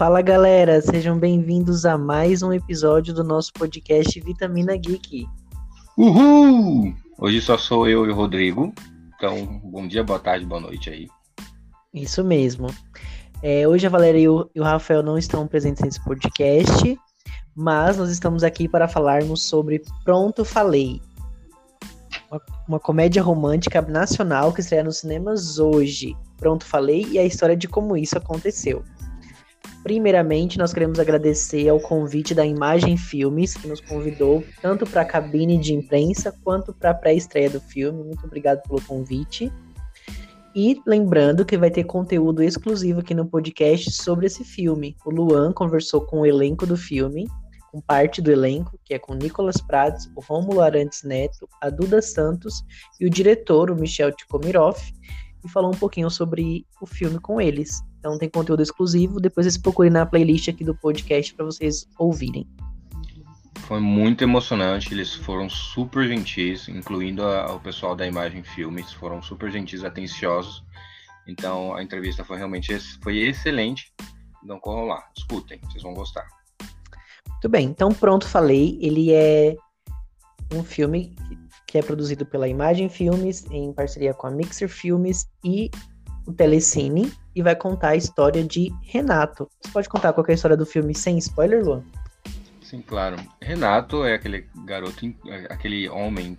Fala galera, sejam bem-vindos a mais um episódio do nosso podcast Vitamina Geek. Uhul! Hoje só sou eu e o Rodrigo, então bom dia, boa tarde, boa noite aí. Isso mesmo. É, hoje a Valéria e o, e o Rafael não estão presentes nesse podcast, mas nós estamos aqui para falarmos sobre Pronto Falei, uma, uma comédia romântica nacional que estreia nos cinemas hoje. Pronto Falei e a história de como isso aconteceu. Primeiramente, nós queremos agradecer ao convite da Imagem Filmes, que nos convidou tanto para a cabine de imprensa quanto para a pré-estreia do filme. Muito obrigado pelo convite. E lembrando que vai ter conteúdo exclusivo aqui no podcast sobre esse filme. O Luan conversou com o elenco do filme, com parte do elenco, que é com Nicolas Prats, o Rômulo Arantes Neto, a Duda Santos e o diretor, o Michel Tikomirov, e falou um pouquinho sobre o filme com eles. Então tem conteúdo exclusivo, depois vocês procurem na playlist aqui do podcast para vocês ouvirem. Foi muito emocionante, eles foram super gentis, incluindo a, o pessoal da Imagem Filmes, foram super gentis, atenciosos. Então a entrevista foi realmente foi excelente. Então corram lá, escutem, vocês vão gostar. Muito bem, então pronto, falei. Ele é um filme que é produzido pela Imagem Filmes, em parceria com a Mixer Filmes e o Telecine, e vai contar a história de Renato. Você pode contar qual é história do filme sem spoiler, Luan? Sim, claro. Renato é aquele garoto, aquele homem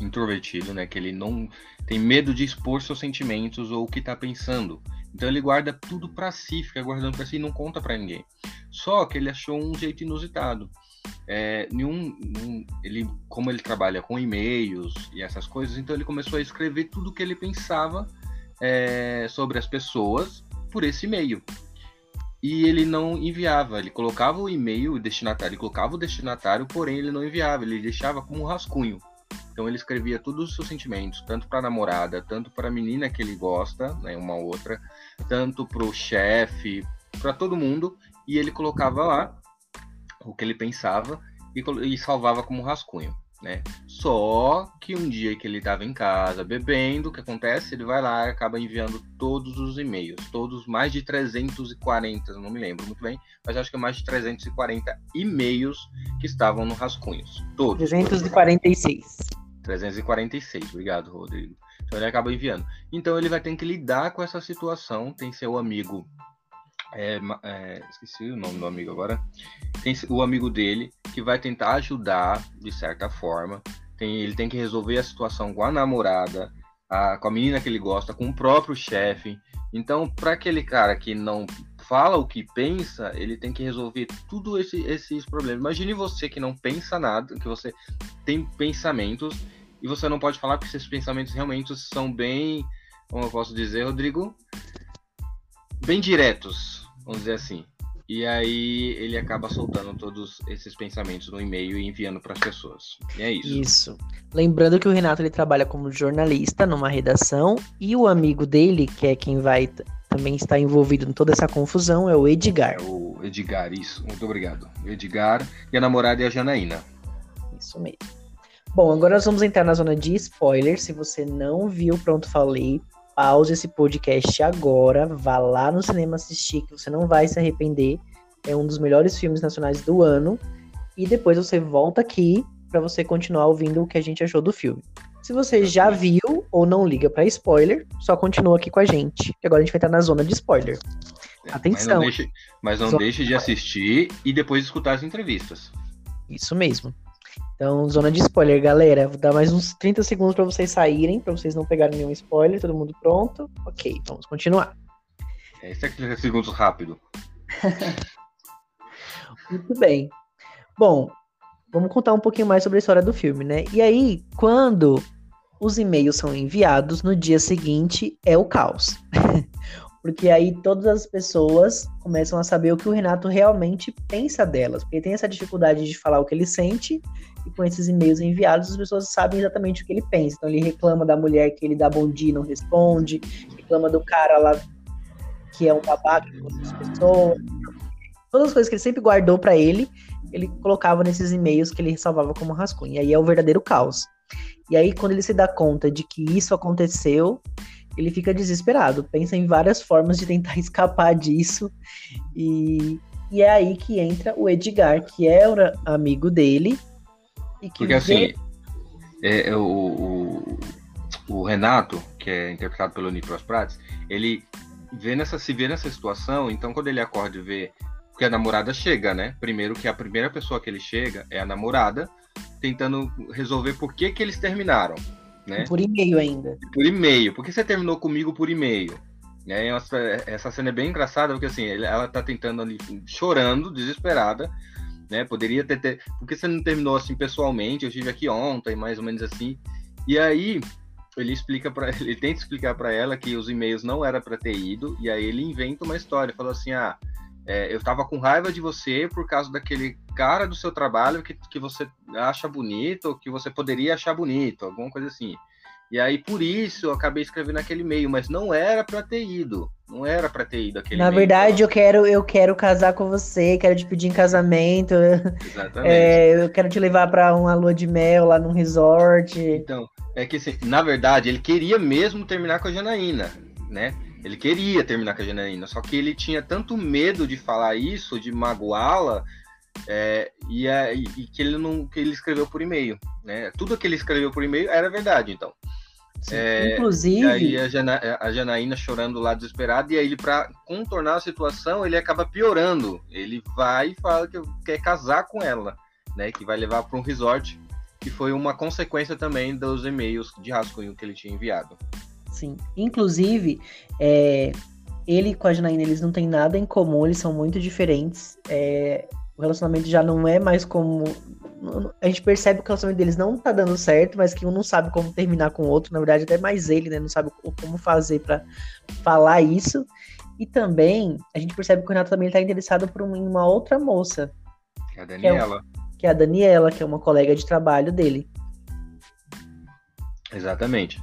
introvertido, né? Que ele não tem medo de expor seus sentimentos ou o que tá pensando. Então ele guarda tudo para si, fica guardando para si e não conta para ninguém. Só que ele achou um jeito inusitado é, nenhum, nenhum, ele, como ele trabalha com e-mails e essas coisas, então ele começou a escrever tudo o que ele pensava é, sobre as pessoas por esse e-mail. E ele não enviava, ele colocava o e-mail, destinatário, ele colocava o destinatário, porém ele não enviava, ele deixava como um rascunho. Então ele escrevia todos os seus sentimentos, tanto para a namorada, tanto para a menina que ele gosta, né, uma outra, tanto para o chefe, para todo mundo, e ele colocava lá o que ele pensava e, e salvava como rascunho. Né? Só que um dia que ele estava em casa bebendo, o que acontece? Ele vai lá e acaba enviando todos os e-mails, todos mais de 340, não me lembro muito bem, mas acho que é mais de 340 e-mails que estavam no rascunhos. Todos. 346. 346, obrigado, Rodrigo. Então ele acaba enviando. Então ele vai ter que lidar com essa situação. Tem seu amigo é, é, esqueci o nome do amigo agora. Tem o amigo dele que vai tentar ajudar de certa forma. Tem, ele tem que resolver a situação com a namorada, a, com a menina que ele gosta, com o próprio chefe. Então, para aquele cara que não fala o que pensa, ele tem que resolver tudo esse, esses problemas. Imagine você que não pensa nada, que você tem pensamentos e você não pode falar porque esses pensamentos realmente são bem, como eu posso dizer, Rodrigo, bem diretos vamos dizer assim. E aí ele acaba soltando todos esses pensamentos no e-mail e enviando para as pessoas. E é isso. Isso. Lembrando que o Renato ele trabalha como jornalista numa redação e o amigo dele, que é quem vai também estar envolvido em toda essa confusão, é o Edgar. É o Edgar, isso. Muito obrigado. O Edgar e a namorada é a Janaína. Isso mesmo. Bom, agora nós vamos entrar na zona de spoilers. Se você não viu, pronto, falei pause esse podcast agora, vá lá no cinema assistir, que você não vai se arrepender. É um dos melhores filmes nacionais do ano. E depois você volta aqui para você continuar ouvindo o que a gente achou do filme. Se você já viu ou não liga para spoiler, só continua aqui com a gente. Que agora a gente vai estar na zona de spoiler. Atenção. Mas não deixe, mas não deixe de assistir e depois escutar as entrevistas. Isso mesmo. Então, zona de spoiler, galera. Vou dar mais uns 30 segundos para vocês saírem, para vocês não pegarem nenhum spoiler. Todo mundo pronto? Ok, vamos continuar. É, isso é 30 segundos rápido. Muito bem. Bom, vamos contar um pouquinho mais sobre a história do filme, né? E aí, quando os e-mails são enviados, no dia seguinte é o caos. Porque aí todas as pessoas começam a saber o que o Renato realmente pensa delas. Porque tem essa dificuldade de falar o que ele sente, e com esses e-mails enviados, as pessoas sabem exatamente o que ele pensa. Então ele reclama da mulher que ele dá bom dia e não responde, reclama do cara lá que é um babaca com outras pessoas. Todas as coisas que ele sempre guardou para ele, ele colocava nesses e-mails que ele salvava como rascunho. E aí é o verdadeiro caos. E aí, quando ele se dá conta de que isso aconteceu, ele fica desesperado, pensa em várias formas de tentar escapar disso. E, e é aí que entra o Edgar, que é o amigo dele. E que Porque vê... assim, é, é, o, o, o, Renato, que é interpretado pelo Nipros Prates, ele vê nessa, se vê nessa situação, então quando ele acorda e vê porque a namorada chega, né? Primeiro que a primeira pessoa que ele chega é a namorada, tentando resolver por que, que eles terminaram. Né? Por e-mail ainda. Por e-mail. Por que você terminou comigo por e-mail? Né? Essa, essa cena é bem engraçada, porque assim, ela tá tentando ali, chorando, desesperada, né? Poderia ter, ter. Por que você não terminou assim pessoalmente? Eu estive aqui ontem, mais ou menos assim. E aí, ele explica para ele tenta explicar para ela que os e-mails não era para ter ido, e aí ele inventa uma história, falou assim: "Ah, é, eu tava com raiva de você por causa daquele cara do seu trabalho que, que você acha bonito, ou que você poderia achar bonito, alguma coisa assim. E aí, por isso, eu acabei escrevendo aquele e-mail, mas não era para ter ido. Não era para ter ido aquele Na verdade, eu quero, eu quero casar com você, quero te pedir em casamento. Exatamente. É, eu quero te levar para uma lua de mel lá num resort. Então, é que assim, na verdade, ele queria mesmo terminar com a Janaína, né? Ele queria terminar com a Janaína, só que ele tinha tanto medo de falar isso, de magoá-la, é, e, e, que ele não que ele escreveu por e-mail, né? Tudo que ele escreveu por e-mail era verdade, então. É, Inclusive. aí a, Jana, a Janaína chorando lá desesperada, e aí ele, para contornar a situação, ele acaba piorando. Ele vai e fala que quer casar com ela, né? Que vai levar para um resort, que foi uma consequência também dos e-mails de rascunho que ele tinha enviado. Sim. Inclusive, é, ele com a Janaína, eles não têm nada em comum, eles são muito diferentes. É, o relacionamento já não é mais como. A gente percebe que o relacionamento deles não tá dando certo, mas que um não sabe como terminar com o outro. Na verdade, até mais ele, né? Não sabe como fazer para falar isso. E também, a gente percebe que o Renato também tá interessado por uma outra moça. Que é a Daniela. Que é, que é a Daniela, que é uma colega de trabalho dele. Exatamente.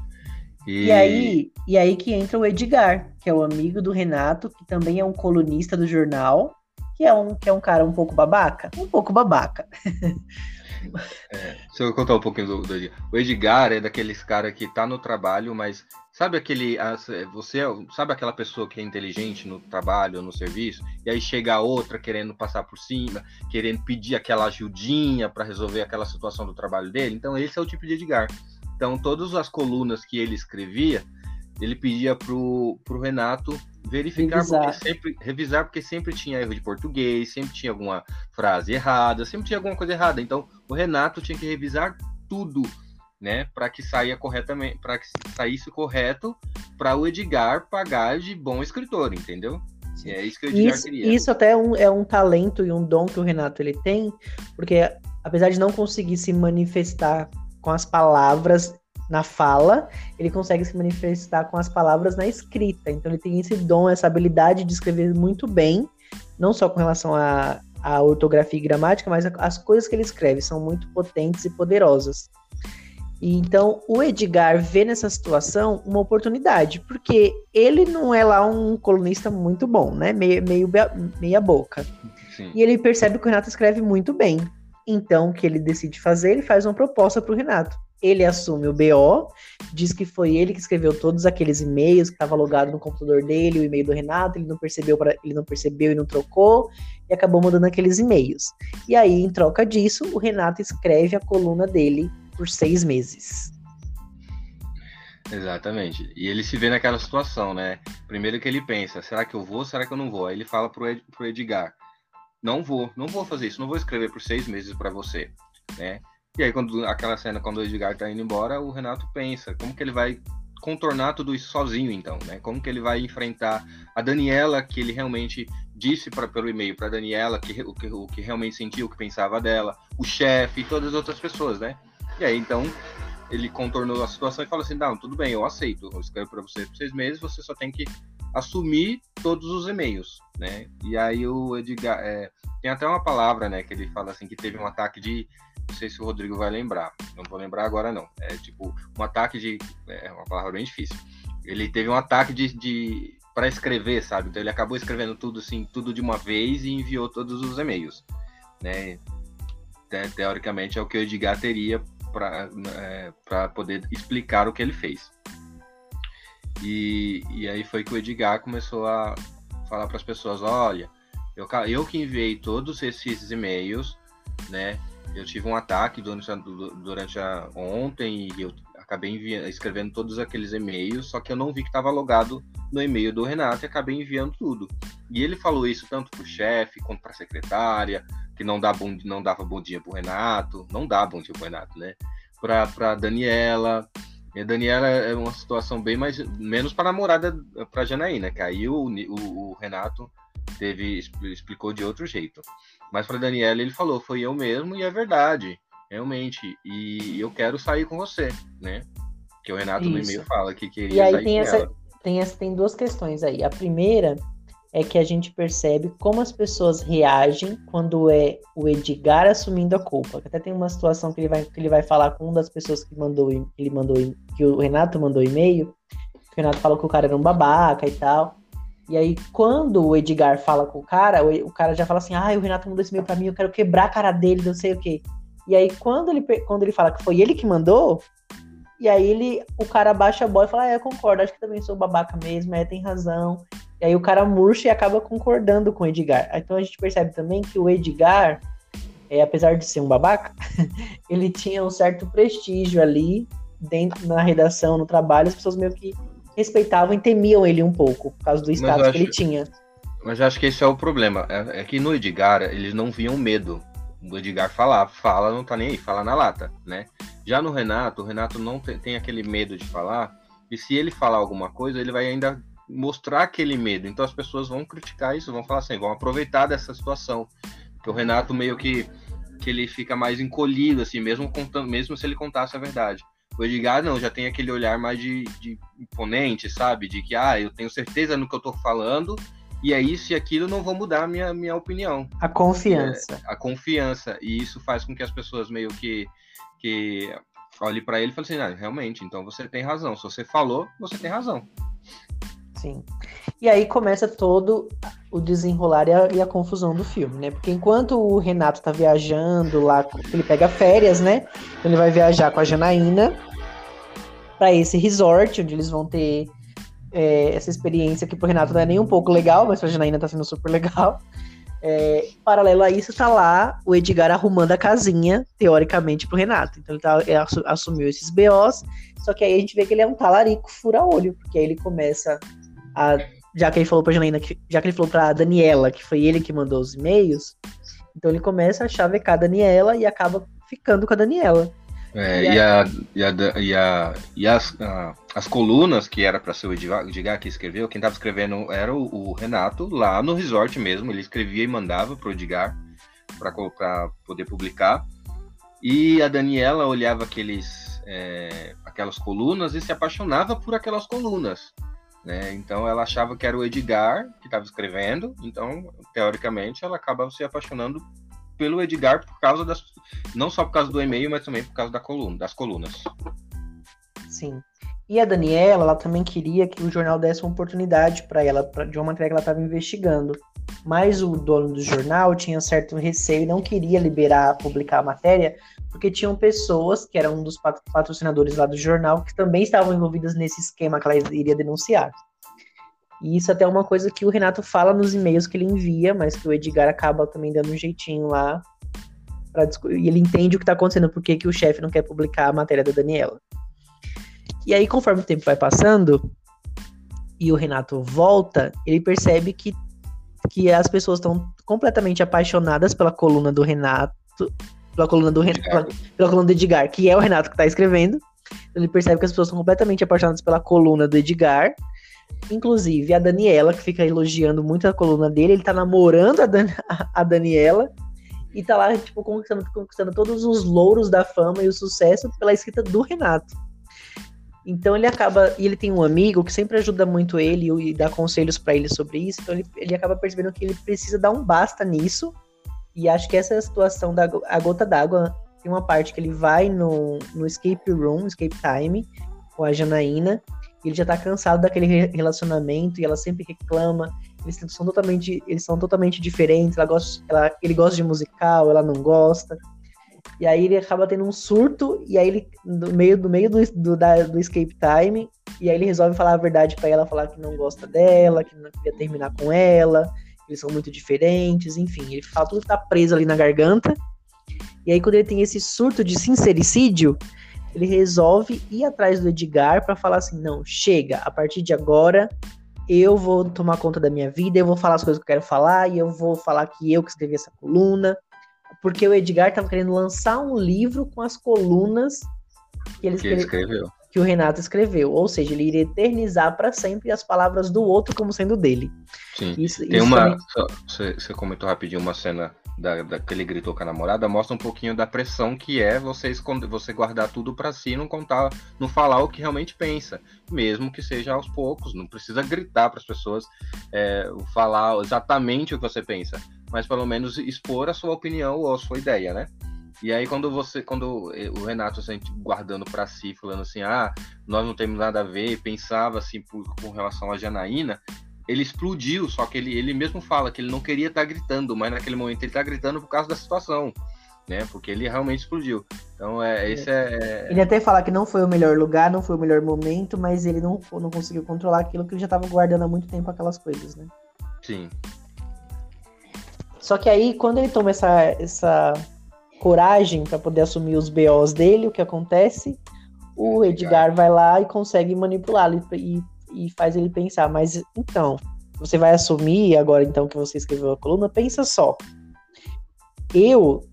E... e... aí, e aí que entra o Edgar, que é o amigo do Renato, que também é um colunista do jornal, que é um, que é um cara um pouco babaca. Um pouco babaca. É, se eu contar um pouquinho do, do Edgar. O Edgar é daqueles cara que tá no trabalho, mas sabe aquele. Você sabe aquela pessoa que é inteligente no trabalho, no serviço, e aí chega outra querendo passar por cima, querendo pedir aquela ajudinha para resolver aquela situação do trabalho dele? Então, esse é o tipo de Edgar. Então, todas as colunas que ele escrevia, ele pedia pro, pro Renato verificar, revisar. Porque sempre, revisar, porque sempre tinha erro de português, sempre tinha alguma frase errada, sempre tinha alguma coisa errada. Então, o Renato tinha que revisar tudo, né, para que saia corretamente, para que saísse correto, para o Edgar pagar de bom escritor, entendeu? é isso que o Edgar isso, queria. Isso até é um, é um talento e um dom que o Renato ele tem, porque apesar de não conseguir se manifestar com as palavras na fala, ele consegue se manifestar com as palavras na escrita. Então ele tem esse dom, essa habilidade de escrever muito bem, não só com relação à, à ortografia e gramática, mas as coisas que ele escreve são muito potentes e poderosas. E, então o Edgar vê nessa situação uma oportunidade, porque ele não é lá um colunista muito bom, né? Meio, meio meia boca. Sim. E ele percebe que o Renato escreve muito bem. Então, o que ele decide fazer? Ele faz uma proposta para o Renato. Ele assume o BO, diz que foi ele que escreveu todos aqueles e-mails que estava logado no computador dele, o e-mail do Renato, ele não percebeu, ele não percebeu e não trocou, e acabou mandando aqueles e-mails. E aí, em troca disso, o Renato escreve a coluna dele por seis meses. Exatamente. E ele se vê naquela situação, né? Primeiro que ele pensa, será que eu vou, será que eu não vou? Aí ele fala pro, Ed, pro Edgar, não vou, não vou fazer isso, não vou escrever por seis meses para você, né? E aí, quando aquela cena, quando o Edgar tá indo embora, o Renato pensa, como que ele vai contornar tudo isso sozinho, então, né? Como que ele vai enfrentar a Daniela, que ele realmente disse pra, pelo e-mail para Daniela que, o, que, o que realmente sentia, o que pensava dela, o chefe e todas as outras pessoas, né? E aí, então, ele contornou a situação e falou assim: não, tudo bem, eu aceito, eu escrevo para você por seis meses, você só tem que assumir todos os e-mails, né? E aí o Edgar é, tem até uma palavra, né, que ele fala assim que teve um ataque de, não sei se o Rodrigo vai lembrar, não vou lembrar agora não. É tipo um ataque de, é uma palavra bem difícil. Ele teve um ataque de, de para escrever, sabe? Então ele acabou escrevendo tudo assim, tudo de uma vez e enviou todos os e-mails, né? Te, teoricamente é o que o Edgar teria para é, para poder explicar o que ele fez. E, e aí foi que o Edgar começou a falar para as pessoas, olha, eu, eu que enviei todos esses e-mails, né? Eu tive um ataque durante a, durante a ontem e eu acabei enviando, escrevendo todos aqueles e-mails, só que eu não vi que estava logado no e-mail do Renato e acabei enviando tudo. E ele falou isso tanto para o chefe quanto para a secretária, que não, dá bom, não dava bom dia para o Renato, não dá bom dia para o Renato, né? Para Daniela. E a Daniela é uma situação bem mais menos para a namorada para Janaína, que aí o, o, o Renato teve explicou de outro jeito. Mas para Daniela ele falou, foi eu mesmo e é verdade, realmente. E eu quero sair com você, né? Que o Renato Isso. no e-mail fala que queria e aí tem essa, tem essa tem duas questões aí. A primeira é que a gente percebe como as pessoas reagem quando é o Edgar assumindo a culpa. Até tem uma situação que ele vai, que ele vai falar com uma das pessoas que mandou, ele mandou, que o Renato mandou e-mail. O Renato falou que o cara era um babaca e tal. E aí, quando o Edgar fala com o cara, o, o cara já fala assim: ah, o Renato mandou esse e-mail pra mim, eu quero quebrar a cara dele, não sei o quê. E aí, quando ele, quando ele fala que foi ele que mandou, e aí ele, o cara baixa a bola e fala: ah, eu concordo, acho que também sou babaca mesmo, é, tem razão. E aí o cara murcha e acaba concordando com o Edgar. Então a gente percebe também que o Edgar, é, apesar de ser um babaca, ele tinha um certo prestígio ali dentro na redação, no trabalho, as pessoas meio que respeitavam e temiam ele um pouco, por causa do status acho, que ele tinha. Mas eu acho que esse é o problema. É, é que no Edgar, eles não viam medo do Edgar falar. Fala, não tá nem aí, fala na lata, né? Já no Renato, o Renato não tem, tem aquele medo de falar. E se ele falar alguma coisa, ele vai ainda mostrar aquele medo. Então as pessoas vão criticar isso, vão falar assim, vão aproveitar dessa situação. Que o Renato meio que que ele fica mais encolhido, assim, mesmo contando, mesmo se ele contasse a verdade. O Edgar não, já tem aquele olhar mais de, de imponente, sabe? De que, ah, eu tenho certeza no que eu tô falando, e é isso e aquilo, não vou mudar a minha, minha opinião. A confiança. É, a confiança. E isso faz com que as pessoas meio que, que olhem para ele e falem assim, ah, realmente, então você tem razão. Se você falou, você tem razão. Sim. E aí começa todo o desenrolar e a, e a, confusão do filme, né? Porque enquanto o Renato tá viajando lá, ele pega férias, né? Então ele vai viajar com a Janaína para esse resort, onde eles vão ter é, essa experiência que pro Renato não é nem um pouco legal, mas pra Janaína tá sendo super legal. É, paralelo a isso, tá lá o Edgar arrumando a casinha, teoricamente, pro Renato. Então ele, tá, ele assumiu esses BOs, só que aí a gente vê que ele é um talarico fura-olho, porque aí ele começa a, já que ele falou pra Janaína, que, já que ele falou pra Daniela, que foi ele que mandou os e-mails, então ele começa a chavecar a Daniela e acaba ficando com a Daniela. É, e, a, e, a, e, a, e as, a, as colunas que era para ser o Edgar que escreveu, quem estava escrevendo era o, o, Renato, lá no resort mesmo. Ele escrevia e mandava para o Edgar para poder publicar. E a Daniela olhava aqueles, é, aquelas colunas e se apaixonava por aquelas colunas. Né? Então ela achava que era o Edgar que estava escrevendo, então teoricamente ela acaba se apaixonando pelo Edgar por causa das não só por causa do e-mail, mas também por causa da coluna, das colunas. Sim. E a Daniela, ela também queria que o jornal desse uma oportunidade para ela, pra, de uma matéria que ela estava investigando. Mas o dono do jornal tinha certo receio e não queria liberar, publicar a matéria, porque tinham pessoas que eram um dos patrocinadores lá do jornal que também estavam envolvidas nesse esquema que ela iria denunciar. E isso até é uma coisa que o Renato fala nos e-mails que ele envia, mas que o Edgar acaba também dando um jeitinho lá. Pra, e ele entende o que está acontecendo, por que o chefe não quer publicar a matéria da Daniela. E aí, conforme o tempo vai passando e o Renato volta, ele percebe que, que as pessoas estão completamente apaixonadas pela coluna do Renato, pela coluna do Renato, pela, pela, coluna do Edgar, que é o Renato que está escrevendo. Ele percebe que as pessoas estão completamente apaixonadas pela coluna do Edgar. Inclusive a Daniela, que fica elogiando muito a coluna dele, ele tá namorando a, Dan a Daniela e tá lá, tipo, conquistando, conquistando todos os louros da fama e o sucesso pela escrita do Renato. Então ele acaba. E ele tem um amigo que sempre ajuda muito ele e dá conselhos para ele sobre isso. Então ele, ele acaba percebendo que ele precisa dar um basta nisso. E acho que essa é a situação da a gota d'água. Tem uma parte que ele vai no, no escape room, escape time, com a Janaína. E ele já tá cansado daquele relacionamento e ela sempre reclama. Eles são totalmente, eles são totalmente diferentes. Ela gosta, ela, ele gosta de musical, ela não gosta. E aí ele acaba tendo um surto, e aí ele, no meio do meio do, do, da, do escape time, E aí ele resolve falar a verdade para ela, falar que não gosta dela, que não queria terminar com ela, eles são muito diferentes, enfim, ele fala tudo que tá preso ali na garganta. E aí quando ele tem esse surto de sincericídio, ele resolve ir atrás do Edgar para falar assim: "Não, chega, a partir de agora eu vou tomar conta da minha vida, eu vou falar as coisas que eu quero falar e eu vou falar que eu que escrevi essa coluna, porque o Edgar estava querendo lançar um livro com as colunas que ele, que ele escreveu. Que o Renato escreveu. Ou seja, ele iria eternizar para sempre as palavras do outro como sendo dele. Sim. Isso, Tem isso uma. Também... Você, comentou rapidinho uma cena da, da, que ele gritou com a namorada, mostra um pouquinho da pressão que é você, esconder, você guardar tudo para si, não contar, não falar o que realmente pensa, mesmo que seja aos poucos. Não precisa gritar para as pessoas é, falar exatamente o que você pensa, mas pelo menos expor a sua opinião ou a sua ideia, né? E aí quando você, quando o Renato se sente guardando para si, falando assim, ah, nós não temos nada a ver, pensava assim por, com relação a Janaína, ele explodiu, só que ele, ele mesmo fala que ele não queria estar tá gritando, mas naquele momento ele está gritando por causa da situação, né? Porque ele realmente explodiu. Então, é, esse é. Ele até fala que não foi o melhor lugar, não foi o melhor momento, mas ele não, não conseguiu controlar aquilo que ele já estava guardando há muito tempo aquelas coisas, né? Sim. Só que aí, quando ele toma essa, essa coragem para poder assumir os BOs dele, o que acontece? O Edgar vai lá e consegue manipulá-lo e, e faz ele pensar, mas então, você vai assumir agora então que você escreveu a coluna, pensa só. Eu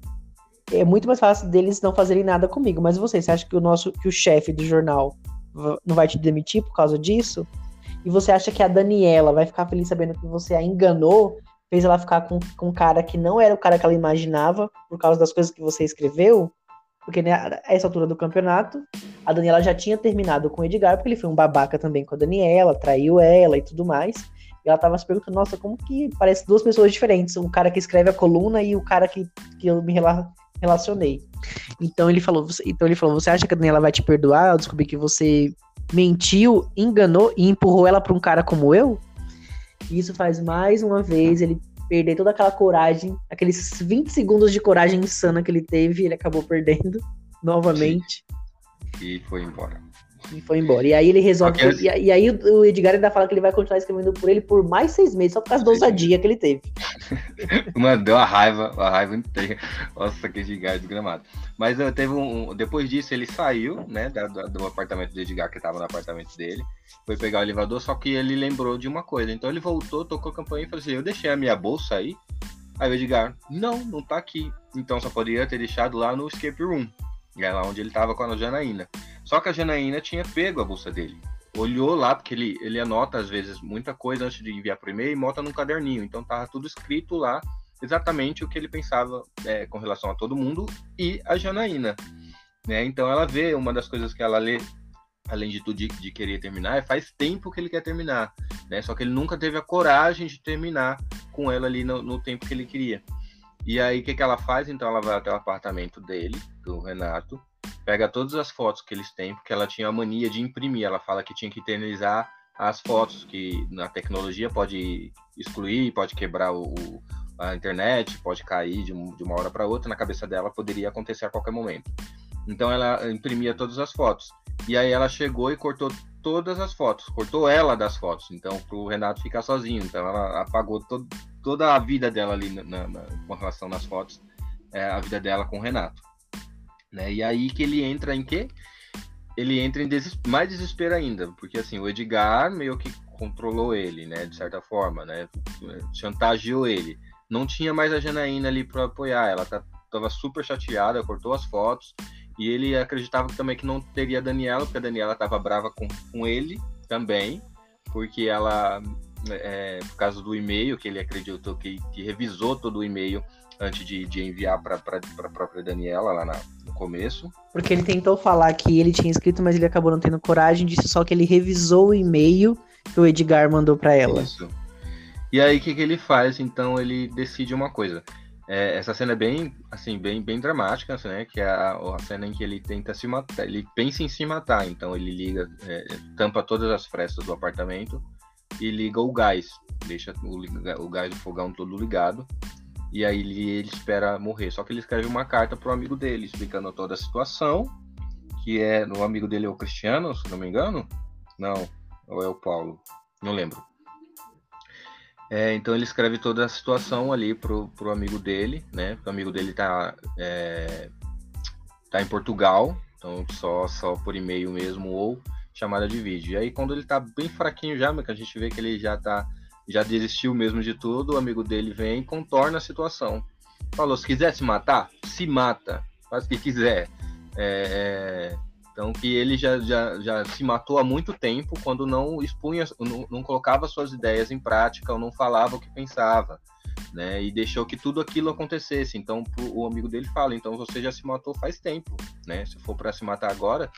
é muito mais fácil deles não fazerem nada comigo, mas você, você acha que o nosso que o chefe do jornal não vai te demitir por causa disso? E você acha que a Daniela vai ficar feliz sabendo que você a enganou fez ela ficar com, com um cara que não era o cara que ela imaginava, por causa das coisas que você escreveu, porque né, a essa altura do campeonato, a Daniela já tinha terminado com o Edgar, porque ele foi um babaca também com a Daniela, traiu ela e tudo mais. E ela tava se perguntando, nossa, como que parece duas pessoas diferentes, o cara que escreve a coluna e o cara que, que eu me rela relacionei. Então ele falou, então ele falou, você acha que a Daniela vai te perdoar? Eu descobri que você mentiu, enganou e empurrou ela para um cara como eu? E isso faz mais uma vez ele perder toda aquela coragem, aqueles 20 segundos de coragem insana que ele teve, ele acabou perdendo novamente. E foi embora. E foi embora. E aí ele resolve. Okay. E, e, aí o Edgar ainda fala que ele vai continuar escrevendo por ele por mais seis meses, só por causa da ousadia que ele teve. Mano, deu a raiva, a raiva inteira. Nossa, que Edgar é desgramado. Mas uh, teve um, Depois disso, ele saiu, né, da, da, do apartamento do Edgar, que tava no apartamento dele. Foi pegar o elevador, só que ele lembrou de uma coisa. Então ele voltou, tocou a campanha e falou assim: Eu deixei a minha bolsa aí. Aí o Edgar, não, não tá aqui. Então só poderia ter deixado lá no escape room. É lá onde ele tava com a Janaína. Só que a Janaína tinha pego a bolsa dele. Olhou lá, porque ele, ele anota às vezes muita coisa antes de enviar por e-mail e bota num caderninho. Então tava tudo escrito lá, exatamente o que ele pensava é, com relação a todo mundo e a Janaína. Né? Então ela vê, uma das coisas que ela lê, além de tudo de, de querer terminar, é faz tempo que ele quer terminar. Né? Só que ele nunca teve a coragem de terminar com ela ali no, no tempo que ele queria. E aí, o que, que ela faz? Então, ela vai até o apartamento dele, do Renato, pega todas as fotos que eles têm, porque ela tinha a mania de imprimir. Ela fala que tinha que eternizar as fotos, que na tecnologia pode excluir, pode quebrar o, a internet, pode cair de, de uma hora para outra. Na cabeça dela poderia acontecer a qualquer momento. Então ela imprimia todas as fotos. E aí ela chegou e cortou todas as fotos, cortou ela das fotos. Então, para o Renato ficar sozinho. Então ela apagou to toda a vida dela ali na, na, com relação nas fotos, é, a vida dela com o Renato. Né? E aí que ele entra em quê? Ele entra em mais desespero ainda, porque assim, o Edgar meio que controlou ele, né, de certa forma, né, chantageou ele. Não tinha mais a Janaína ali para apoiar, ela tá, tava super chateada, cortou as fotos, e ele acreditava também que não teria a Daniela, porque a Daniela tava brava com, com ele também, porque ela, é, por causa do e-mail, que ele acreditou que, que revisou todo o e-mail antes de, de enviar para a própria Daniela lá na, no começo. Porque ele tentou falar que ele tinha escrito, mas ele acabou não tendo coragem, disse só que ele revisou o e-mail que o Edgar mandou para ela. Isso. E aí o que, que ele faz? Então ele decide uma coisa. É, essa cena é bem, assim, bem, bem dramática, né? Que é a, a, cena em que ele tenta se matar, ele pensa em se matar, então ele liga, é, tampa todas as frestas do apartamento e liga o gás, deixa o, o gás do fogão todo ligado e aí ele, ele espera morrer. Só que ele escreve uma carta pro amigo dele, explicando toda a situação. Que é. O amigo dele é o Cristiano, se não me engano. Não, ou é o Paulo, não lembro. É, então ele escreve toda a situação ali pro, pro amigo dele, né? O amigo dele tá, é, tá em Portugal, então só, só por e-mail mesmo ou chamada de vídeo. E aí quando ele tá bem fraquinho já, que a gente vê que ele já tá já desistiu mesmo de tudo, o amigo dele vem e contorna a situação. Falou, se quiser se matar, se mata, faz o que quiser. É, é então, que ele já, já, já se matou há muito tempo quando não expunha, não, não colocava suas ideias em prática ou não falava o que pensava, né? E deixou que tudo aquilo acontecesse. Então, o amigo dele fala: então você já se matou faz tempo, né? Se for para se matar agora,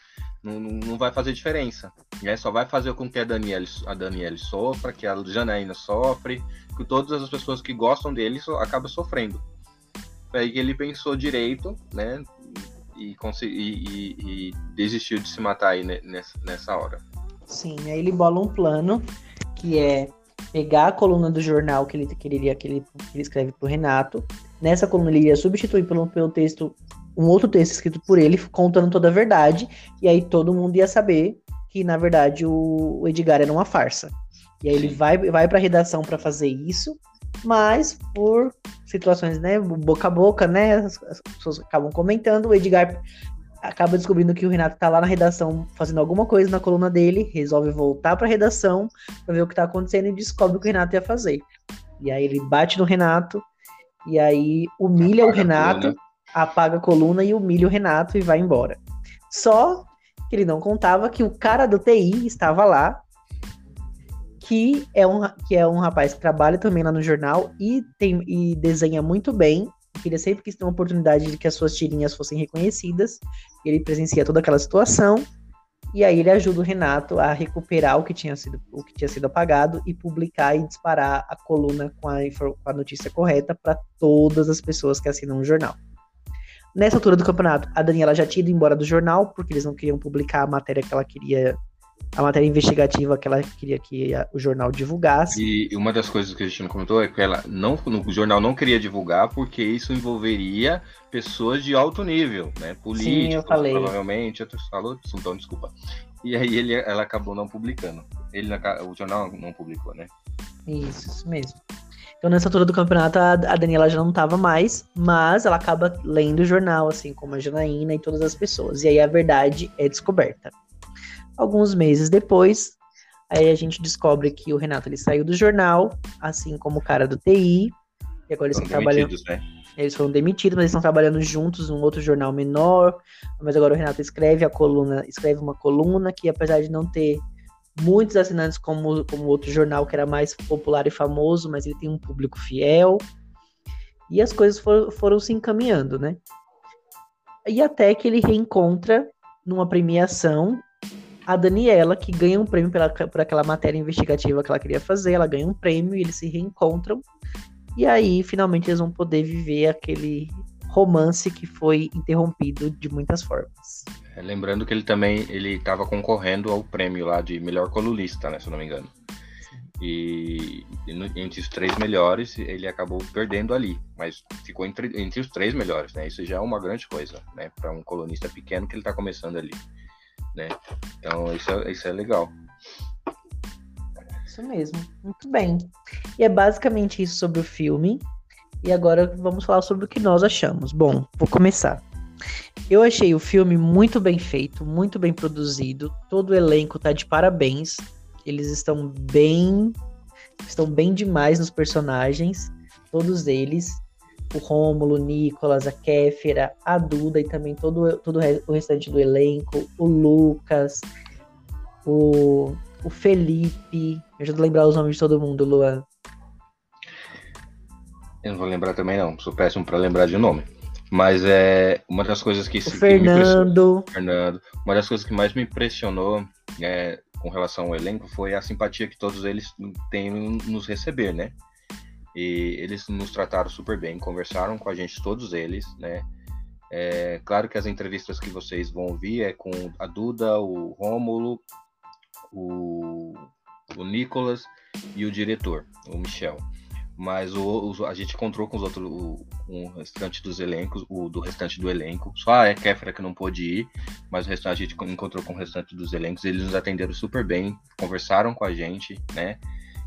não, não vai fazer diferença, né? Só vai fazer com que a Daniela, a Daniela sofra, que a Janaína sofre, que todas as pessoas que gostam dele so, acabam sofrendo. Aí ele pensou direito, né? e, e, e, desistiu de se matar aí nessa, nessa hora. Sim, aí ele bola um plano que é pegar a coluna do jornal que ele queria que ele, que ele escreve pro Renato. Nessa coluna ele iria substituir pelo, pelo texto, um outro texto escrito por ele, contando toda a verdade, e aí todo mundo ia saber que, na verdade, o, Edgar era uma farsa. E aí ele vai, vai pra redação para fazer isso, mas por situações, né, boca a boca, né, as, as, pessoas acabam comentando, o Edgar acaba descobrindo que o Renato tá lá na redação fazendo alguma coisa na coluna dele, resolve voltar para a redação para ver o que tá acontecendo e descobre o que o Renato ia fazer. E aí ele bate no Renato e aí humilha apaga o Renato, a apaga a coluna e humilha o Renato e vai embora. Só que ele não contava que o cara do TI estava lá que é um, que é um rapaz que trabalha também lá no jornal e, tem, e desenha muito bem. Ele sempre quis ter uma oportunidade de que as suas tirinhas fossem reconhecidas. Ele presencia toda aquela situação. E aí ele ajuda o Renato a recuperar o que tinha sido, o que tinha sido apagado e publicar e disparar a coluna com a, com a notícia correta para todas as pessoas que assinam o jornal. Nessa altura do campeonato, a Daniela já tinha ido embora do jornal, porque eles não queriam publicar a matéria que ela queria a matéria investigativa que ela queria que o jornal divulgasse. E uma das coisas que a gente não comentou é que ela não, no jornal não queria divulgar porque isso envolveria pessoas de alto nível, né? Políticos, Sim, eu falei. provavelmente, outros falou, então desculpa. E aí ele, ela acabou não publicando. Ele, o jornal não publicou, né? Isso, isso mesmo. Então, nessa altura do campeonato, a, a Daniela já não estava mais, mas ela acaba lendo o jornal, assim como a Janaína e todas as pessoas. E aí a verdade é descoberta. Alguns meses depois, aí a gente descobre que o Renato ele saiu do jornal, assim como o cara do TI. E agora eles estão trabalhando. Né? Eles foram demitidos, mas eles estão trabalhando juntos num outro jornal menor. Mas agora o Renato escreve a coluna, escreve uma coluna que, apesar de não ter muitos assinantes como, como outro jornal que era mais popular e famoso, mas ele tem um público fiel. E as coisas for, foram se encaminhando, né? E até que ele reencontra numa premiação a Daniela, que ganha um prêmio pela, por aquela matéria investigativa que ela queria fazer, ela ganha um prêmio e eles se reencontram. E aí, finalmente, eles vão poder viver aquele romance que foi interrompido de muitas formas. É, lembrando que ele também ele estava concorrendo ao prêmio lá de melhor colunista, né, se eu não me engano. E, e entre os três melhores, ele acabou perdendo ali, mas ficou entre, entre os três melhores, né? Isso já é uma grande coisa, né? Para um colunista pequeno que ele está começando ali né? Então isso é, isso é legal. Isso mesmo, muito bem. E é basicamente isso sobre o filme. E agora vamos falar sobre o que nós achamos. Bom, vou começar. Eu achei o filme muito bem feito, muito bem produzido. Todo o elenco tá de parabéns. Eles estão bem estão bem demais nos personagens, todos eles o Rômulo, o Nicolas, a Kéfera, a Duda e também todo, todo o restante do elenco, o Lucas, o, o Felipe. Eu já vou lembrar os nomes de todo mundo, Luan. Eu não vou lembrar também, não. Sou péssimo para lembrar de nome. Mas é uma das coisas que, o que Fernando. Fernando. Uma das coisas que mais me impressionou é, com relação ao elenco foi a simpatia que todos eles têm nos receber, né? E eles nos trataram super bem, conversaram com a gente, todos eles, né? É, claro que as entrevistas que vocês vão ouvir é com a Duda, o Rômulo, o, o Nicolas e o diretor, o Michel. Mas o, o, a gente encontrou com os outros, o, o restante dos elencos, o do restante do elenco. Só a Kéfera que não pôde ir, mas o restante a gente encontrou com o restante dos elencos. Eles nos atenderam super bem, conversaram com a gente, né?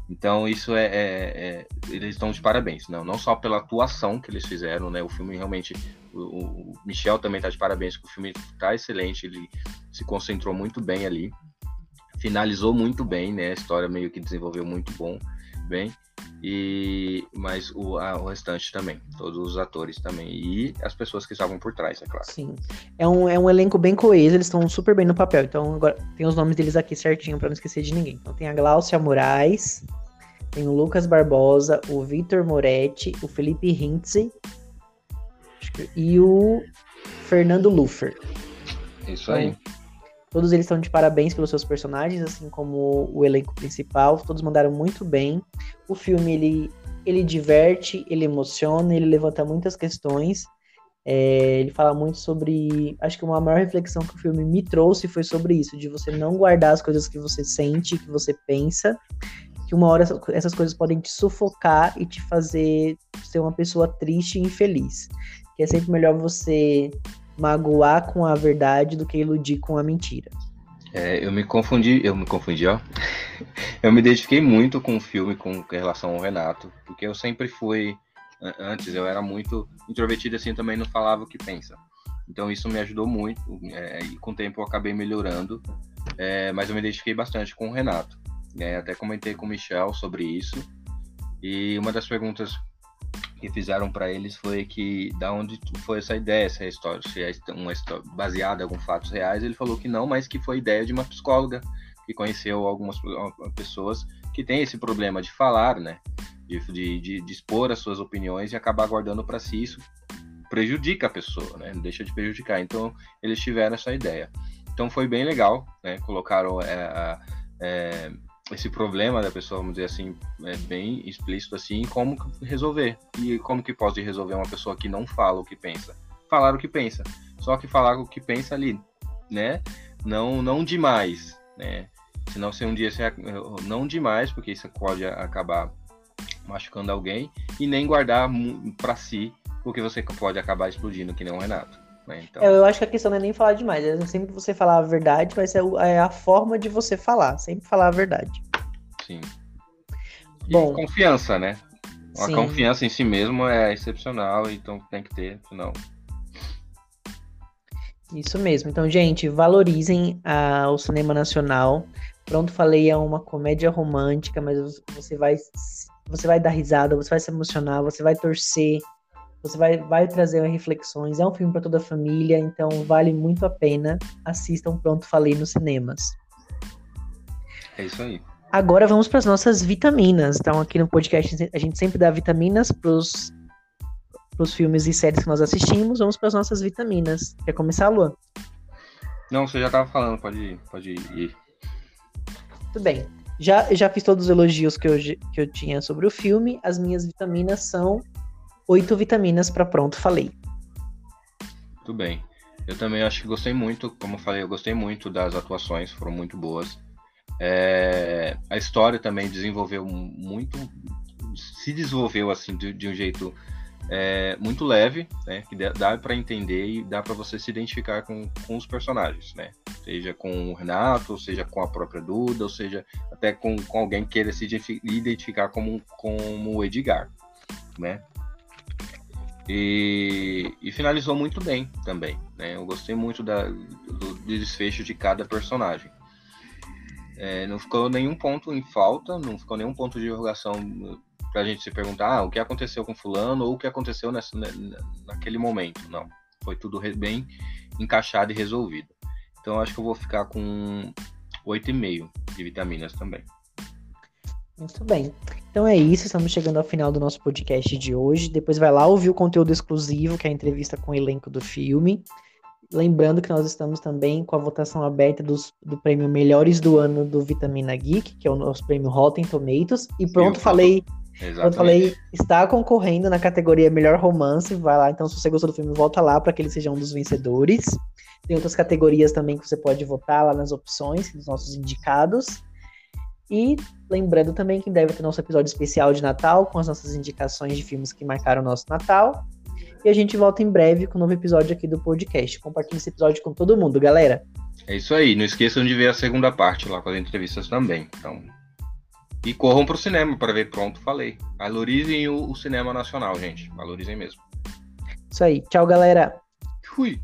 Então isso é, é, é eles estão de parabéns, não, não só pela atuação que eles fizeram, né? O filme realmente, o, o Michel também está de parabéns, que o filme está excelente, ele se concentrou muito bem ali, finalizou muito bem, né? A história meio que desenvolveu muito bom, bem e mas o, a, o restante também, todos os atores também e as pessoas que estavam por trás, é claro. Sim, é um, é um elenco bem coeso, eles estão super bem no papel. Então agora tem os nomes deles aqui certinho para não esquecer de ninguém. Então tem a Glaucia Moraes, tem o Lucas Barbosa, o Vitor Moretti, o Felipe Hintze e o Fernando Lufer. Isso aí. Então, todos eles estão de parabéns pelos seus personagens, assim como o elenco principal. Todos mandaram muito bem. O filme ele, ele diverte, ele emociona, ele levanta muitas questões. É, ele fala muito sobre. Acho que uma maior reflexão que o filme me trouxe foi sobre isso, de você não guardar as coisas que você sente, que você pensa, que uma hora essas coisas podem te sufocar e te fazer ser uma pessoa triste e infeliz. Que é sempre melhor você magoar com a verdade do que iludir com a mentira. É, eu me confundi, eu me confundi, ó. eu me identifiquei muito com o filme com relação ao Renato, porque eu sempre fui, antes eu era muito introvertido assim, também não falava o que pensa. Então isso me ajudou muito, é, e com o tempo eu acabei melhorando, é, mas eu me identifiquei bastante com o Renato. É, até comentei com o Michel sobre isso, e uma das perguntas que fizeram para eles foi que da onde foi essa ideia, essa história, se é uma história baseada em fatos reais. Ele falou que não, mas que foi ideia de uma psicóloga que conheceu algumas pessoas que têm esse problema de falar, né, de, de, de, de expor as suas opiniões e acabar guardando para si isso prejudica a pessoa, né, deixa de prejudicar. Então eles tiveram essa ideia. Então foi bem legal, né, colocaram é, é, esse problema da pessoa, vamos dizer assim, é bem explícito assim, como resolver. E como que pode resolver uma pessoa que não fala o que pensa? Falar o que pensa. Só que falar o que pensa ali, né? Não, não demais, né? Senão se um dia você não demais, porque isso pode acabar machucando alguém e nem guardar para si, porque você pode acabar explodindo que nem o Renato. Né? Então... Eu acho que a questão não é nem falar demais, é sempre você falar a verdade, mas é, é a forma de você falar, sempre falar a verdade. Sim. E Bom, confiança, né? A sim. confiança em si mesmo é excepcional, então tem que ter, senão. Isso mesmo. Então, gente, valorizem a, o cinema nacional. Pronto, falei, é uma comédia romântica, mas você vai, você vai dar risada, você vai se emocionar, você vai torcer, você vai, vai trazer reflexões. É um filme para toda a família, então vale muito a pena. Assistam Pronto Falei nos cinemas. É isso aí. Agora vamos para as nossas vitaminas. Então, aqui no podcast a gente sempre dá vitaminas para os filmes e séries que nós assistimos. Vamos para as nossas vitaminas. Quer começar, Luan? Não, você já estava falando, pode ir, pode ir. Tudo bem. Já, já fiz todos os elogios que eu, que eu tinha sobre o filme. As minhas vitaminas são oito vitaminas para pronto, falei. Muito bem. Eu também acho que gostei muito, como eu falei, eu gostei muito das atuações, foram muito boas. É, a história também desenvolveu muito, se desenvolveu assim de, de um jeito é, muito leve, né? Que dá para entender e dá para você se identificar com, com os personagens, né? Seja com o Renato, seja com a própria Duda, ou seja até com, com alguém que queira se identificar como, como o Edgar, né? E, e, finalizou muito bem também. Né? Eu gostei muito da, do, desfecho de cada personagem. É, não ficou nenhum ponto em falta, não ficou nenhum ponto de interrogação para a gente se perguntar ah, o que aconteceu com fulano ou o que aconteceu nessa, naquele momento. Não, foi tudo bem encaixado e resolvido. Então acho que eu vou ficar com 8,5 de vitaminas também. Muito bem. Então é isso, estamos chegando ao final do nosso podcast de hoje. Depois vai lá ouvir o conteúdo exclusivo, que é a entrevista com o elenco do filme. Lembrando que nós estamos também com a votação aberta dos, do prêmio Melhores do Ano do Vitamina Geek, que é o nosso prêmio Rotten Tomatoes. E pronto, falei. Exatamente. falei, está concorrendo na categoria Melhor Romance. Vai lá, então, se você gostou do filme, volta lá para que ele seja um dos vencedores. Tem outras categorias também que você pode votar lá nas opções, nos nossos indicados. E lembrando também que deve ter nosso episódio especial de Natal, com as nossas indicações de filmes que marcaram o nosso Natal. E a gente volta em breve com um novo episódio aqui do podcast. Compartilhe esse episódio com todo mundo, galera. É isso aí. Não esqueçam de ver a segunda parte lá com as entrevistas também. Então, e corram para o cinema para ver. Pronto, falei. Valorizem o, o cinema nacional, gente. Valorizem mesmo. Isso aí. Tchau, galera. Fui.